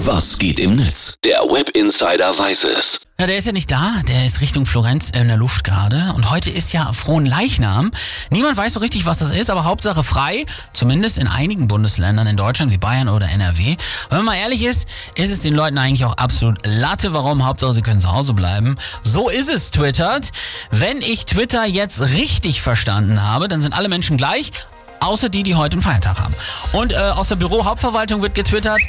Was geht im Netz? Der Web Insider weiß es. Ja, der ist ja nicht da. Der ist Richtung Florenz in der Luft gerade. Und heute ist ja frohen Leichnam. Niemand weiß so richtig, was das ist, aber Hauptsache frei. Zumindest in einigen Bundesländern in Deutschland wie Bayern oder NRW. Wenn man mal ehrlich ist, ist es den Leuten eigentlich auch absolut Latte. Warum? Hauptsache, sie können zu Hause bleiben. So ist es twittert. Wenn ich Twitter jetzt richtig verstanden habe, dann sind alle Menschen gleich. Außer die, die heute einen Feiertag haben. Und äh, aus der Bürohauptverwaltung wird getwittert,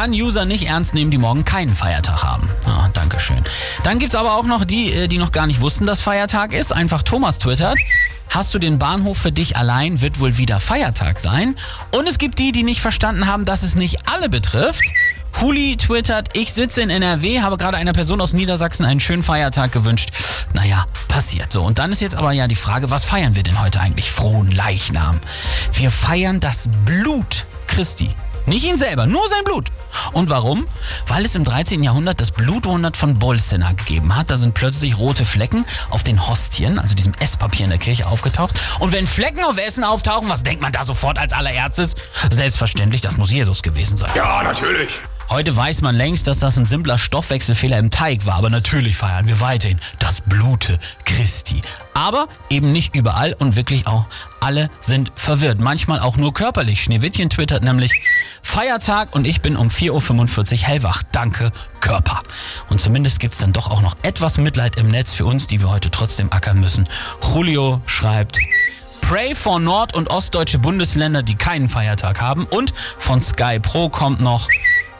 kann User nicht ernst nehmen, die morgen keinen Feiertag haben. Ah, Dankeschön. Dann gibt's aber auch noch die, äh, die noch gar nicht wussten, dass Feiertag ist. Einfach Thomas twittert. Hast du den Bahnhof für dich allein, wird wohl wieder Feiertag sein. Und es gibt die, die nicht verstanden haben, dass es nicht alle betrifft. Huli twittert, ich sitze in NRW, habe gerade einer Person aus Niedersachsen einen schönen Feiertag gewünscht. Naja, passiert so. Und dann ist jetzt aber ja die Frage, was feiern wir denn heute eigentlich? Frohen Leichnam. Wir feiern das Blut Christi. Nicht ihn selber, nur sein Blut. Und warum? Weil es im 13. Jahrhundert das Blutwunder von Bolsena gegeben hat. Da sind plötzlich rote Flecken auf den Hostien, also diesem Esspapier in der Kirche, aufgetaucht. Und wenn Flecken auf Essen auftauchen, was denkt man da sofort als allererstes? Selbstverständlich, das muss Jesus gewesen sein. Ja, natürlich. Heute weiß man längst, dass das ein simpler Stoffwechselfehler im Teig war, aber natürlich feiern wir weiterhin das Blute Christi. Aber eben nicht überall und wirklich auch alle sind verwirrt. Manchmal auch nur körperlich. Schneewittchen twittert nämlich Feiertag und ich bin um 4.45 Uhr hellwach. Danke, Körper. Und zumindest gibt's dann doch auch noch etwas Mitleid im Netz für uns, die wir heute trotzdem ackern müssen. Julio schreibt, Pray for Nord- und Ostdeutsche Bundesländer, die keinen Feiertag haben. Und von Sky Pro kommt noch,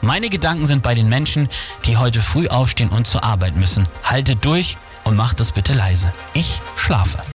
meine Gedanken sind bei den Menschen, die heute früh aufstehen und zur Arbeit müssen. Haltet durch und macht das bitte leise. Ich schlafe.